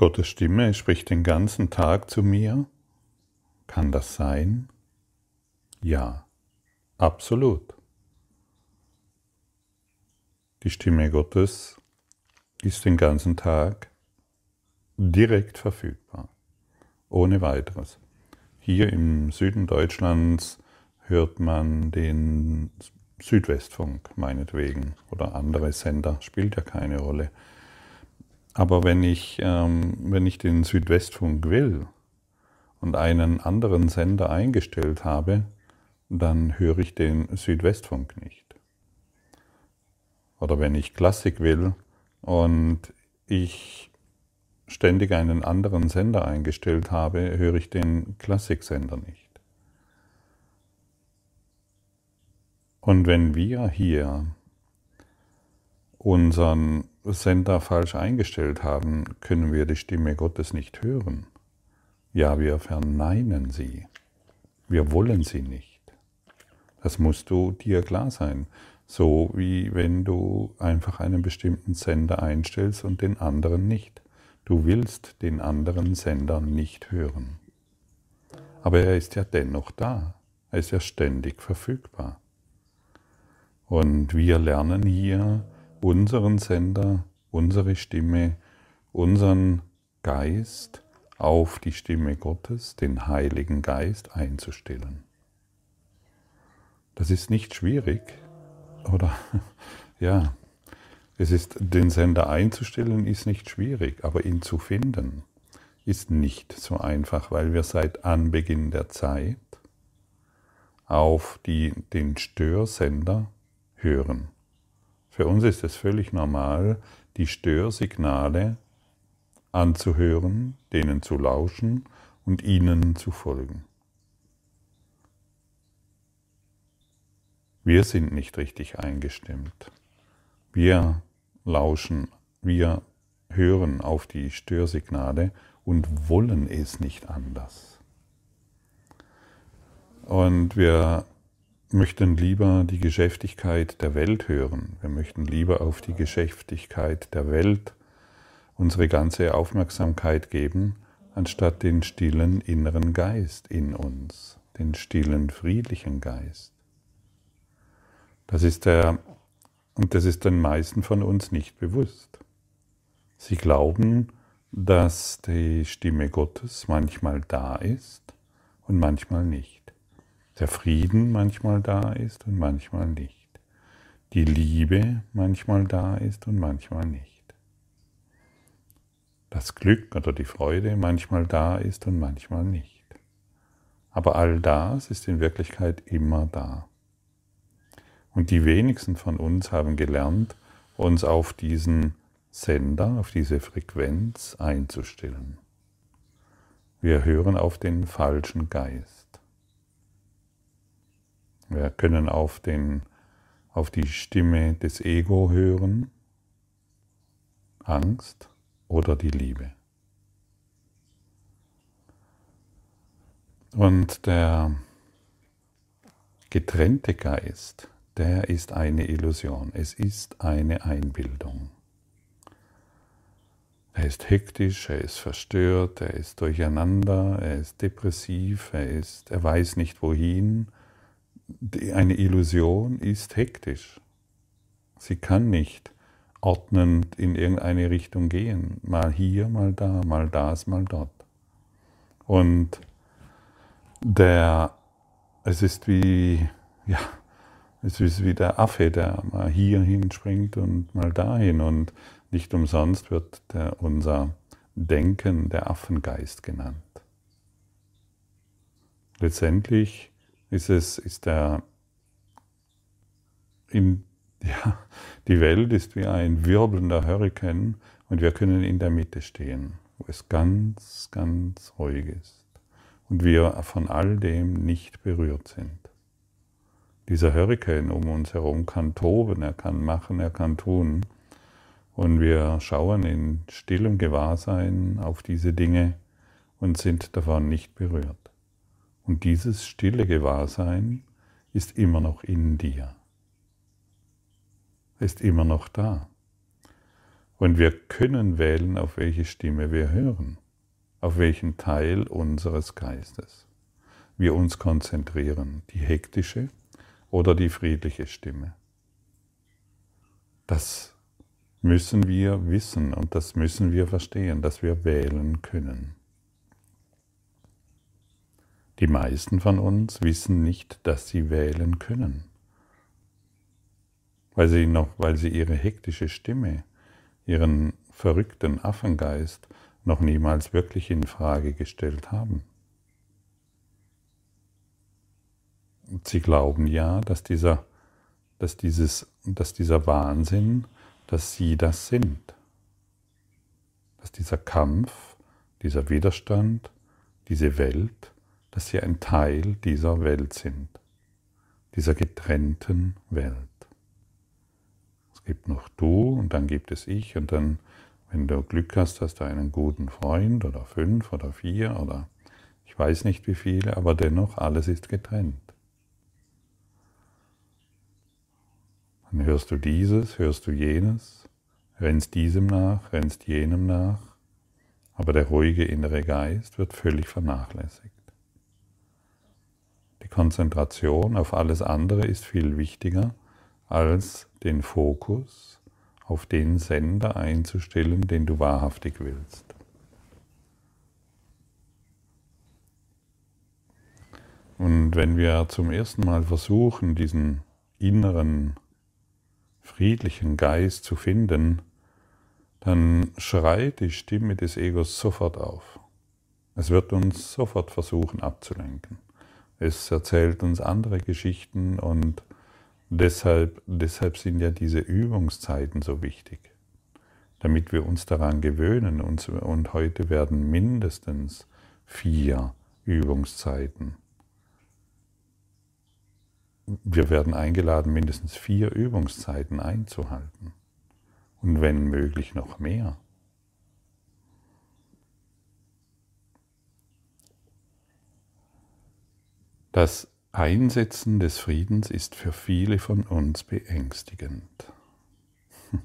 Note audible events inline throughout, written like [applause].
Gottes Stimme spricht den ganzen Tag zu mir? Kann das sein? Ja, absolut. Die Stimme Gottes ist den ganzen Tag direkt verfügbar, ohne weiteres. Hier im Süden Deutschlands hört man den Südwestfunk meinetwegen oder andere Sender, spielt ja keine Rolle. Aber wenn ich, ähm, wenn ich den Südwestfunk will und einen anderen Sender eingestellt habe, dann höre ich den Südwestfunk nicht. Oder wenn ich Klassik will und ich ständig einen anderen Sender eingestellt habe, höre ich den Klassiksender nicht. Und wenn wir hier unseren Sender falsch eingestellt haben, können wir die Stimme Gottes nicht hören. Ja, wir verneinen sie. Wir wollen sie nicht. Das musst du dir klar sein. So wie wenn du einfach einen bestimmten Sender einstellst und den anderen nicht. Du willst den anderen Sender nicht hören. Aber er ist ja dennoch da. Er ist ja ständig verfügbar. Und wir lernen hier, unseren Sender, unsere Stimme, unseren Geist auf die Stimme Gottes, den Heiligen Geist einzustellen. Das ist nicht schwierig, oder? [laughs] Ja, es ist, den Sender einzustellen ist nicht schwierig, aber ihn zu finden ist nicht so einfach, weil wir seit Anbeginn der Zeit auf die, den Störsender hören. Für uns ist es völlig normal, die Störsignale anzuhören, denen zu lauschen und ihnen zu folgen. Wir sind nicht richtig eingestimmt. Wir lauschen, wir hören auf die Störsignale und wollen es nicht anders. Und wir möchten lieber die Geschäftigkeit der Welt hören. Wir möchten lieber auf die Geschäftigkeit der Welt unsere ganze Aufmerksamkeit geben, anstatt den stillen inneren Geist in uns, den stillen friedlichen Geist. Das ist der, und das ist den meisten von uns nicht bewusst. Sie glauben, dass die Stimme Gottes manchmal da ist und manchmal nicht der Frieden manchmal da ist und manchmal nicht. Die Liebe manchmal da ist und manchmal nicht. Das Glück oder die Freude manchmal da ist und manchmal nicht. Aber all das ist in Wirklichkeit immer da. Und die wenigsten von uns haben gelernt, uns auf diesen Sender, auf diese Frequenz einzustellen. Wir hören auf den falschen Geist. Wir können auf, den, auf die Stimme des Ego hören, Angst oder die Liebe. Und der getrennte Geist, der ist eine Illusion. Es ist eine Einbildung. Er ist hektisch, er ist verstört, er ist durcheinander, er ist depressiv, er, ist, er weiß nicht wohin, eine Illusion ist hektisch. Sie kann nicht ordnend in irgendeine Richtung gehen. Mal hier, mal da, mal das, mal dort. Und der, es ist wie, ja, es ist wie der Affe, der mal hier hinspringt und mal dahin. Und nicht umsonst wird der, unser Denken der Affengeist genannt. Letztendlich ist es, ist der, in, [laughs] ja, die Welt ist wie ein wirbelnder Hurrikan und wir können in der Mitte stehen, wo es ganz, ganz ruhig ist und wir von all dem nicht berührt sind. Dieser Hurrikan um uns herum kann toben, er kann machen, er kann tun. Und wir schauen in stillem Gewahrsein auf diese Dinge und sind davon nicht berührt. Und dieses stille Gewahrsein ist immer noch in dir, ist immer noch da. Und wir können wählen, auf welche Stimme wir hören, auf welchen Teil unseres Geistes wir uns konzentrieren, die hektische oder die friedliche Stimme. Das müssen wir wissen und das müssen wir verstehen, dass wir wählen können. Die meisten von uns wissen nicht, dass sie wählen können, weil sie noch, weil sie ihre hektische Stimme ihren verrückten Affengeist noch niemals wirklich in Frage gestellt haben. Sie glauben ja, dass dieser, dass dieses, dass dieser Wahnsinn, dass sie das sind. Dass dieser Kampf, dieser Widerstand, diese Welt, dass sie ein Teil dieser Welt sind, dieser getrennten Welt gibt noch du und dann gibt es ich und dann, wenn du Glück hast, hast du einen guten Freund oder fünf oder vier oder ich weiß nicht wie viele, aber dennoch alles ist getrennt. Dann hörst du dieses, hörst du jenes, rennst diesem nach, rennst jenem nach, aber der ruhige innere Geist wird völlig vernachlässigt. Konzentration auf alles andere ist viel wichtiger als den Fokus auf den Sender einzustellen, den du wahrhaftig willst. Und wenn wir zum ersten Mal versuchen, diesen inneren, friedlichen Geist zu finden, dann schreit die Stimme des Egos sofort auf. Es wird uns sofort versuchen abzulenken. Es erzählt uns andere Geschichten und Deshalb, deshalb sind ja diese Übungszeiten so wichtig, damit wir uns daran gewöhnen. Und, und heute werden mindestens vier Übungszeiten. Wir werden eingeladen, mindestens vier Übungszeiten einzuhalten. Und wenn möglich noch mehr. Das Einsetzen des Friedens ist für viele von uns beängstigend. [laughs]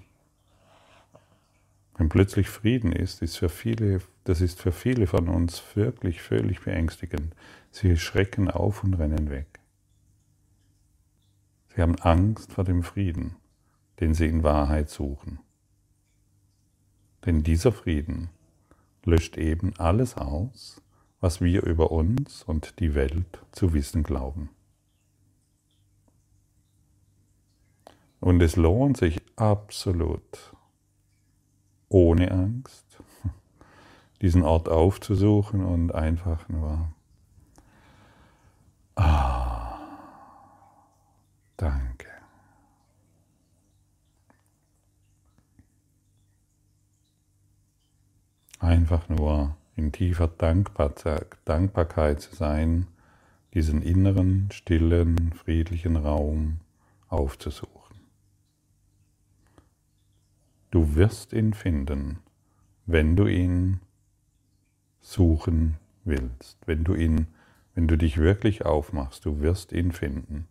Wenn plötzlich Frieden ist, ist für viele, das ist für viele von uns wirklich völlig beängstigend. Sie schrecken auf und rennen weg. Sie haben Angst vor dem Frieden, den sie in Wahrheit suchen. Denn dieser Frieden löscht eben alles aus, was wir über uns und die Welt zu wissen glauben. Und es lohnt sich absolut, ohne Angst, [laughs] diesen Ort aufzusuchen und einfach nur, ah, danke. Einfach nur in tiefer Dankbarkeit zu sein, diesen inneren, stillen, friedlichen Raum aufzusuchen. Du wirst ihn finden, wenn du ihn suchen willst, wenn du ihn, wenn du dich wirklich aufmachst, du wirst ihn finden,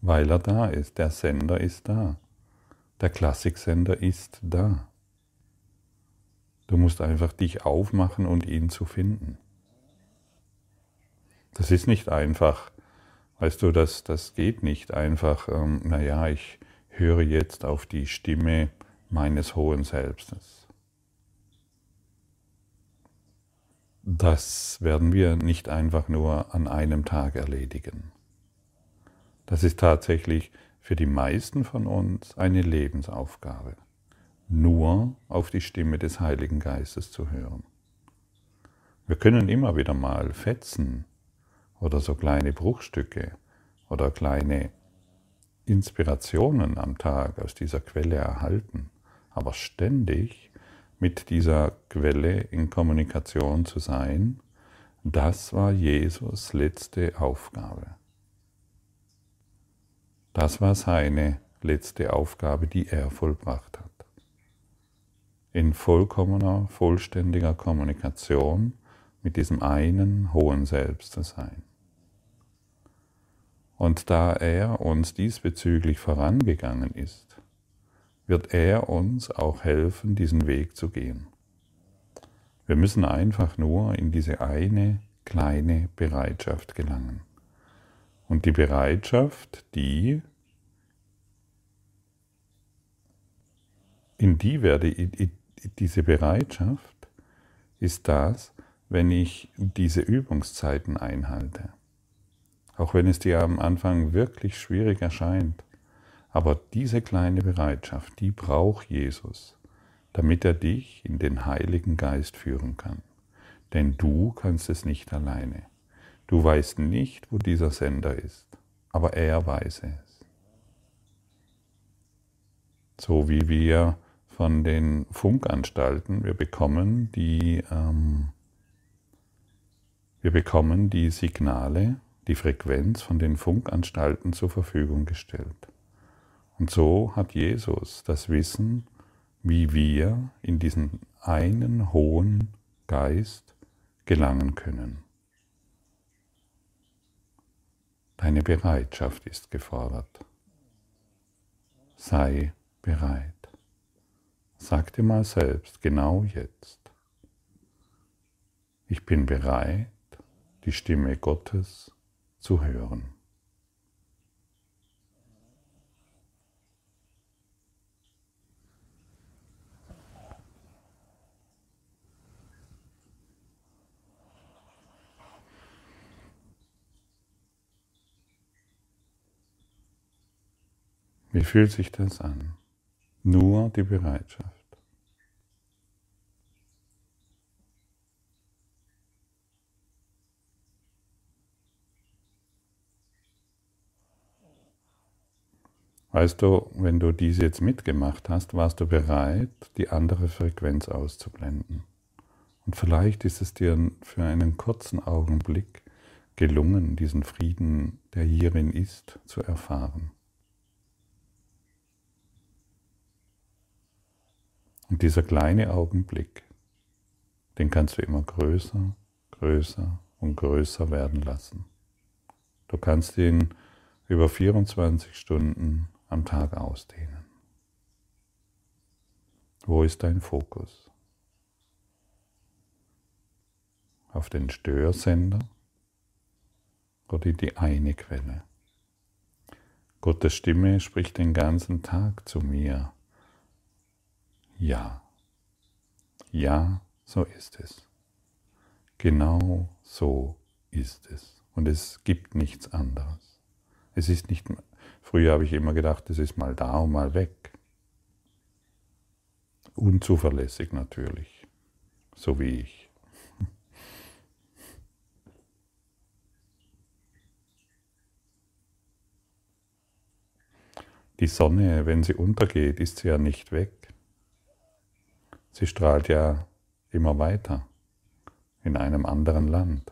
weil er da ist, der Sender ist da, der Klassiksender ist da. Du musst einfach dich aufmachen und ihn zu finden. Das ist nicht einfach. Weißt du, das, das geht nicht einfach, ähm, naja, ich höre jetzt auf die Stimme meines hohen Selbstes. Das werden wir nicht einfach nur an einem Tag erledigen. Das ist tatsächlich für die meisten von uns eine Lebensaufgabe nur auf die Stimme des Heiligen Geistes zu hören. Wir können immer wieder mal Fetzen oder so kleine Bruchstücke oder kleine Inspirationen am Tag aus dieser Quelle erhalten, aber ständig mit dieser Quelle in Kommunikation zu sein, das war Jesus letzte Aufgabe. Das war seine letzte Aufgabe, die er vollbracht hat in vollkommener, vollständiger Kommunikation mit diesem einen hohen Selbst zu sein. Und da er uns diesbezüglich vorangegangen ist, wird er uns auch helfen, diesen Weg zu gehen. Wir müssen einfach nur in diese eine kleine Bereitschaft gelangen. Und die Bereitschaft, die in die werde diese Bereitschaft ist das, wenn ich diese Übungszeiten einhalte. Auch wenn es dir am Anfang wirklich schwierig erscheint. Aber diese kleine Bereitschaft, die braucht Jesus, damit er dich in den Heiligen Geist führen kann. Denn du kannst es nicht alleine. Du weißt nicht, wo dieser Sender ist, aber er weiß es. So wie wir von den Funkanstalten, wir bekommen die, ähm, wir bekommen die Signale, die Frequenz von den Funkanstalten zur Verfügung gestellt. Und so hat Jesus das Wissen, wie wir in diesen einen hohen Geist gelangen können. Deine Bereitschaft ist gefordert. Sei bereit. Sag dir mal selbst, genau jetzt, ich bin bereit, die Stimme Gottes zu hören. Wie fühlt sich das an? Nur die Bereitschaft. Weißt du, wenn du dies jetzt mitgemacht hast, warst du bereit, die andere Frequenz auszublenden. Und vielleicht ist es dir für einen kurzen Augenblick gelungen, diesen Frieden, der hierin ist, zu erfahren. Und dieser kleine Augenblick, den kannst du immer größer, größer und größer werden lassen. Du kannst ihn über 24 Stunden am Tag ausdehnen. Wo ist dein Fokus? Auf den Störsender oder die eine Quelle? Gottes Stimme spricht den ganzen Tag zu mir ja. Ja, so ist es. Genau so ist es. Und es gibt nichts anderes. Es ist nicht, früher habe ich immer gedacht, es ist mal da und mal weg. Unzuverlässig natürlich, so wie ich. [laughs] Die Sonne, wenn sie untergeht, ist sie ja nicht weg. Sie strahlt ja immer weiter in einem anderen Land.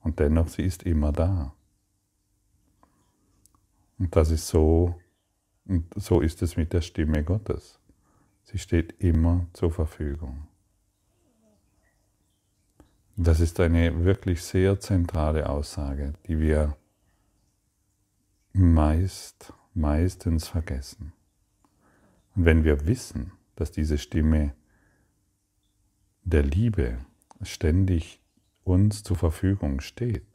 Und dennoch, sie ist immer da. Und das ist so, und so ist es mit der Stimme Gottes. Sie steht immer zur Verfügung. Das ist eine wirklich sehr zentrale Aussage, die wir meist, meistens vergessen. Und wenn wir wissen, dass diese Stimme der Liebe ständig uns zur Verfügung steht,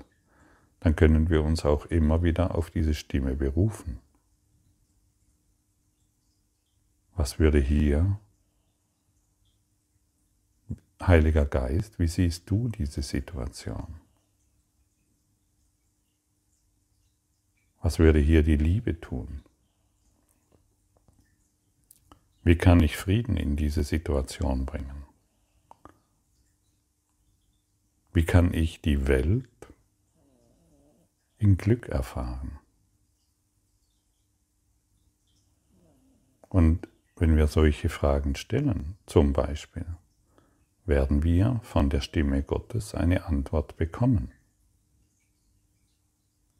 dann können wir uns auch immer wieder auf diese Stimme berufen. Was würde hier, Heiliger Geist, wie siehst du diese Situation? Was würde hier die Liebe tun? Wie kann ich Frieden in diese Situation bringen? Wie kann ich die Welt in Glück erfahren? Und wenn wir solche Fragen stellen, zum Beispiel, werden wir von der Stimme Gottes eine Antwort bekommen.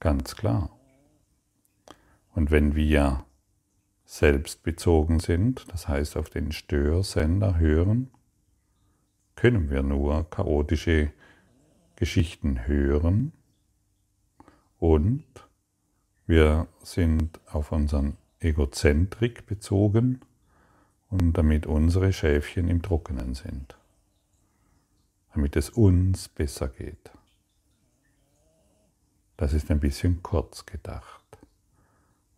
Ganz klar. Und wenn wir selbstbezogen sind, das heißt auf den Störsender hören, können wir nur chaotische Geschichten hören und wir sind auf unseren Egozentrik bezogen und damit unsere Schäfchen im Trockenen sind, damit es uns besser geht. Das ist ein bisschen kurz gedacht.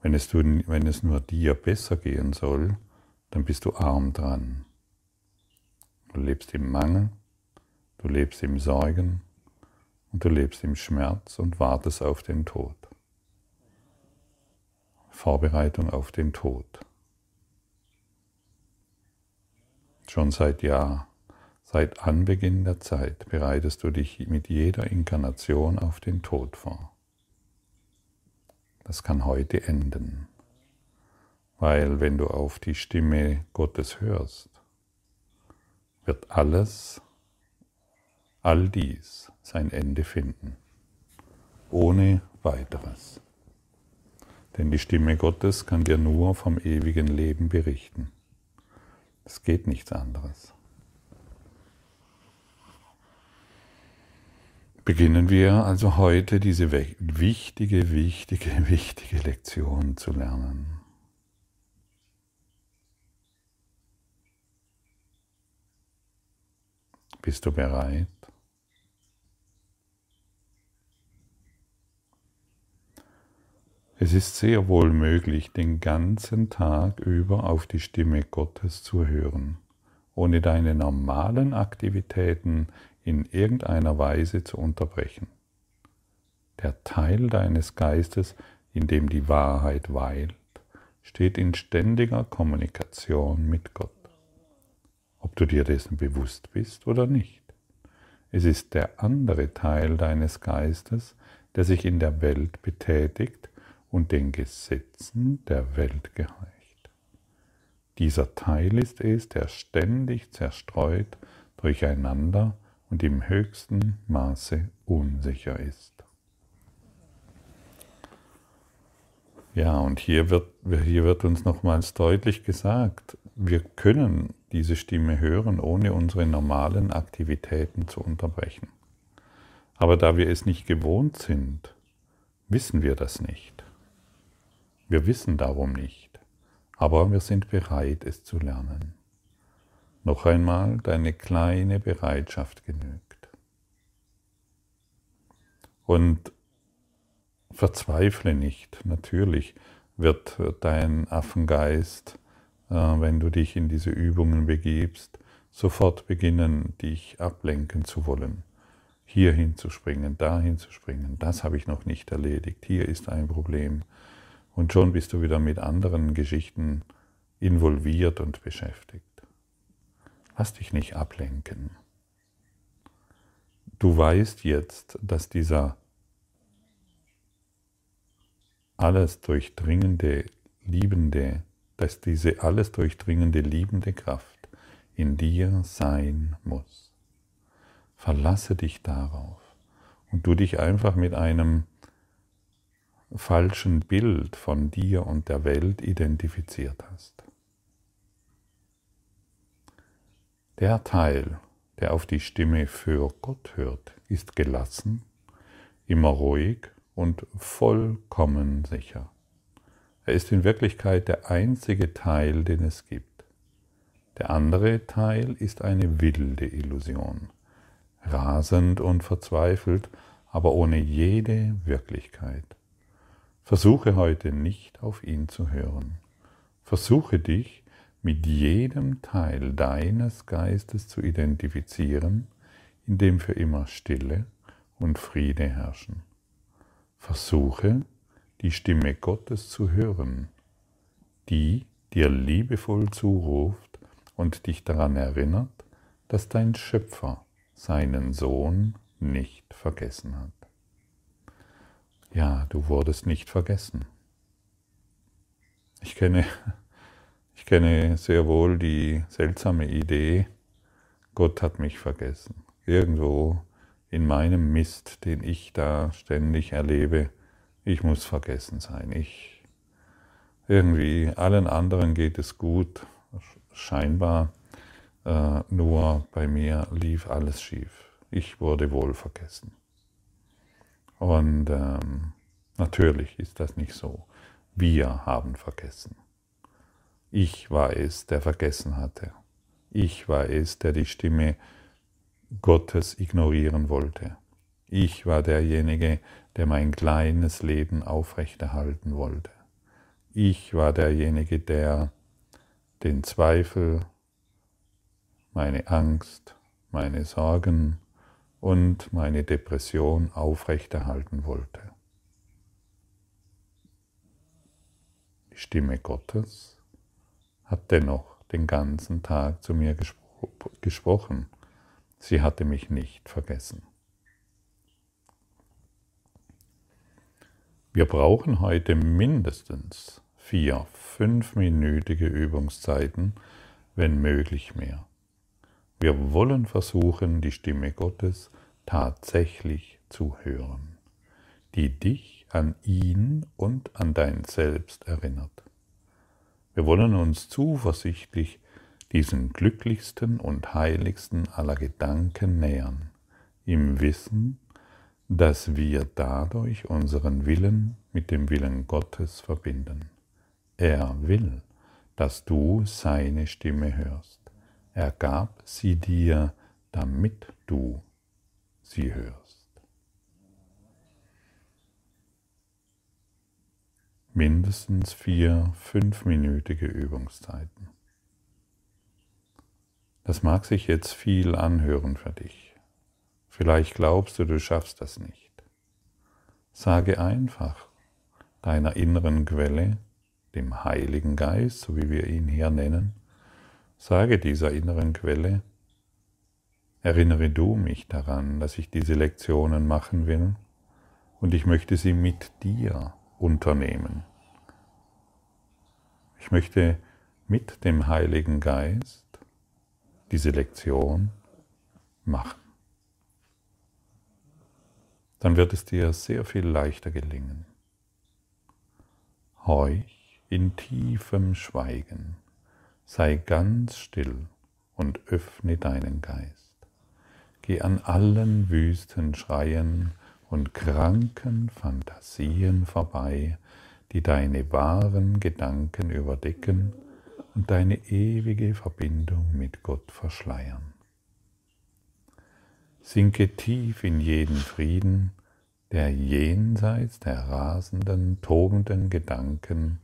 Wenn es, wenn es nur dir besser gehen soll, dann bist du arm dran. Du lebst im Mangel, du lebst im Sorgen und du lebst im Schmerz und wartest auf den Tod. Vorbereitung auf den Tod. Schon seit Jahr, seit Anbeginn der Zeit bereitest du dich mit jeder Inkarnation auf den Tod vor. Das kann heute enden, weil wenn du auf die Stimme Gottes hörst, wird alles, all dies sein Ende finden, ohne weiteres. Denn die Stimme Gottes kann dir nur vom ewigen Leben berichten. Es geht nichts anderes. Beginnen wir also heute diese wichtige, wichtige, [laughs] wichtige Lektion zu lernen. Bist du bereit? Es ist sehr wohl möglich, den ganzen Tag über auf die Stimme Gottes zu hören, ohne deine normalen Aktivitäten in irgendeiner Weise zu unterbrechen. Der Teil deines Geistes, in dem die Wahrheit weilt, steht in ständiger Kommunikation mit Gott ob du dir dessen bewusst bist oder nicht. Es ist der andere Teil deines Geistes, der sich in der Welt betätigt und den Gesetzen der Welt gehorcht. Dieser Teil ist es, der ständig zerstreut durcheinander und im höchsten Maße unsicher ist. Ja, und hier wird, hier wird uns nochmals deutlich gesagt, wir können diese Stimme hören, ohne unsere normalen Aktivitäten zu unterbrechen. Aber da wir es nicht gewohnt sind, wissen wir das nicht. Wir wissen darum nicht, aber wir sind bereit, es zu lernen. Noch einmal, deine kleine Bereitschaft genügt. Und verzweifle nicht, natürlich wird dein Affengeist äh, wenn du dich in diese Übungen begibst, sofort beginnen, dich ablenken zu wollen. Hier hinzuspringen, dahin zu springen, das habe ich noch nicht erledigt, hier ist ein Problem. Und schon bist du wieder mit anderen Geschichten involviert und beschäftigt. Lass dich nicht ablenken. Du weißt jetzt, dass dieser alles durchdringende, liebende dass diese alles durchdringende liebende Kraft in dir sein muss. Verlasse dich darauf und du dich einfach mit einem falschen Bild von dir und der Welt identifiziert hast. Der Teil, der auf die Stimme für Gott hört, ist gelassen, immer ruhig und vollkommen sicher. Er ist in Wirklichkeit der einzige Teil, den es gibt. Der andere Teil ist eine wilde Illusion, rasend und verzweifelt, aber ohne jede Wirklichkeit. Versuche heute nicht auf ihn zu hören. Versuche dich mit jedem Teil deines Geistes zu identifizieren, in dem für immer Stille und Friede herrschen. Versuche, die Stimme Gottes zu hören, die dir liebevoll zuruft und dich daran erinnert, dass dein Schöpfer seinen Sohn nicht vergessen hat. Ja, du wurdest nicht vergessen. Ich kenne, ich kenne sehr wohl die seltsame Idee, Gott hat mich vergessen. Irgendwo in meinem Mist, den ich da ständig erlebe, ich muss vergessen sein. Ich irgendwie allen anderen geht es gut, scheinbar, äh, nur bei mir lief alles schief. Ich wurde wohl vergessen. Und ähm, natürlich ist das nicht so. Wir haben vergessen. Ich war es, der vergessen hatte. Ich war es, der die Stimme Gottes ignorieren wollte. Ich war derjenige, der mein kleines Leben aufrechterhalten wollte. Ich war derjenige, der den Zweifel, meine Angst, meine Sorgen und meine Depression aufrechterhalten wollte. Die Stimme Gottes hat dennoch den ganzen Tag zu mir gespro gesprochen. Sie hatte mich nicht vergessen. Wir brauchen heute mindestens vier fünfminütige Übungszeiten, wenn möglich mehr. Wir wollen versuchen, die Stimme Gottes tatsächlich zu hören, die dich an ihn und an dein Selbst erinnert. Wir wollen uns zuversichtlich diesen glücklichsten und heiligsten aller Gedanken nähern, im Wissen, dass wir dadurch unseren Willen mit dem Willen Gottes verbinden. Er will, dass du seine Stimme hörst. Er gab sie dir, damit du sie hörst. Mindestens vier fünfminütige Übungszeiten. Das mag sich jetzt viel anhören für dich. Vielleicht glaubst du, du schaffst das nicht. Sage einfach deiner inneren Quelle, dem Heiligen Geist, so wie wir ihn hier nennen, sage dieser inneren Quelle, erinnere du mich daran, dass ich diese Lektionen machen will und ich möchte sie mit dir unternehmen. Ich möchte mit dem Heiligen Geist diese Lektion machen dann wird es dir sehr viel leichter gelingen. Horch in tiefem Schweigen, sei ganz still und öffne deinen Geist. Geh an allen wüsten Schreien und kranken Fantasien vorbei, die deine wahren Gedanken überdecken und deine ewige Verbindung mit Gott verschleiern. Sinke tief in jeden Frieden, der jenseits der rasenden, tobenden Gedanken,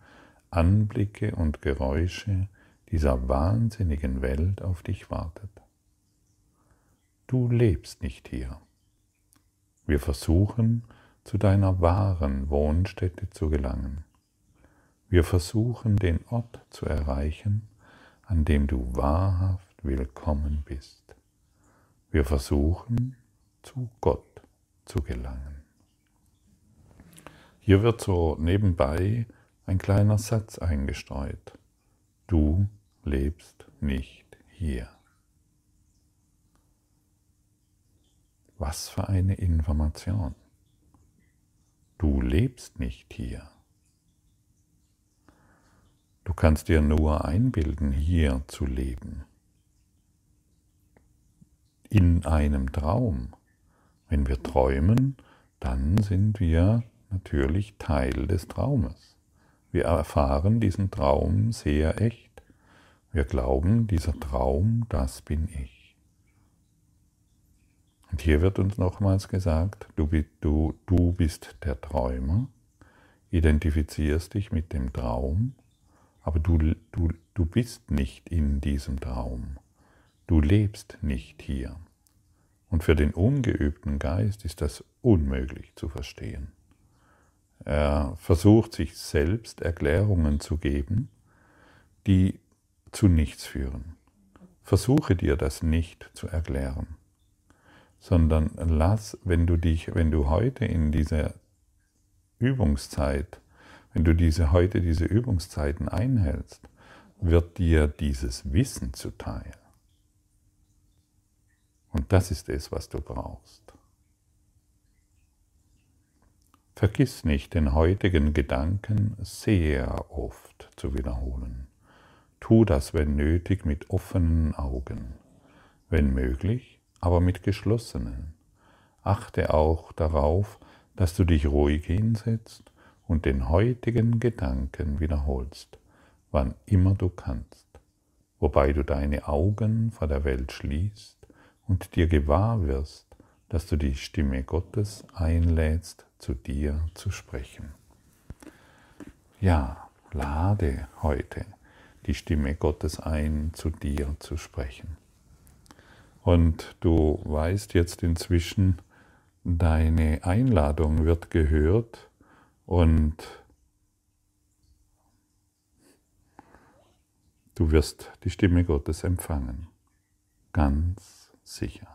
Anblicke und Geräusche dieser wahnsinnigen Welt auf dich wartet. Du lebst nicht hier. Wir versuchen, zu deiner wahren Wohnstätte zu gelangen. Wir versuchen, den Ort zu erreichen, an dem du wahrhaft willkommen bist. Wir versuchen, zu Gott zu gelangen. Hier wird so nebenbei ein kleiner Satz eingestreut. Du lebst nicht hier. Was für eine Information. Du lebst nicht hier. Du kannst dir nur einbilden, hier zu leben in einem Traum. Wenn wir träumen, dann sind wir natürlich Teil des Traumes. Wir erfahren diesen Traum sehr echt. Wir glauben, dieser Traum, das bin ich. Und hier wird uns nochmals gesagt, du, du, du bist der Träumer, identifizierst dich mit dem Traum, aber du, du, du bist nicht in diesem Traum. Du lebst nicht hier. Und für den ungeübten Geist ist das unmöglich zu verstehen. Er versucht sich selbst Erklärungen zu geben, die zu nichts führen. Versuche dir das nicht zu erklären, sondern lass, wenn du dich, wenn du heute in dieser Übungszeit, wenn du diese heute diese Übungszeiten einhältst, wird dir dieses Wissen zuteil. Und das ist es, was du brauchst. Vergiss nicht, den heutigen Gedanken sehr oft zu wiederholen. Tu das, wenn nötig, mit offenen Augen, wenn möglich, aber mit geschlossenen. Achte auch darauf, dass du dich ruhig hinsetzt und den heutigen Gedanken wiederholst, wann immer du kannst, wobei du deine Augen vor der Welt schließt und dir gewahr wirst, dass du die Stimme Gottes einlädst, zu dir zu sprechen. Ja, lade heute die Stimme Gottes ein, zu dir zu sprechen. Und du weißt jetzt inzwischen, deine Einladung wird gehört und du wirst die Stimme Gottes empfangen. Ganz sicher.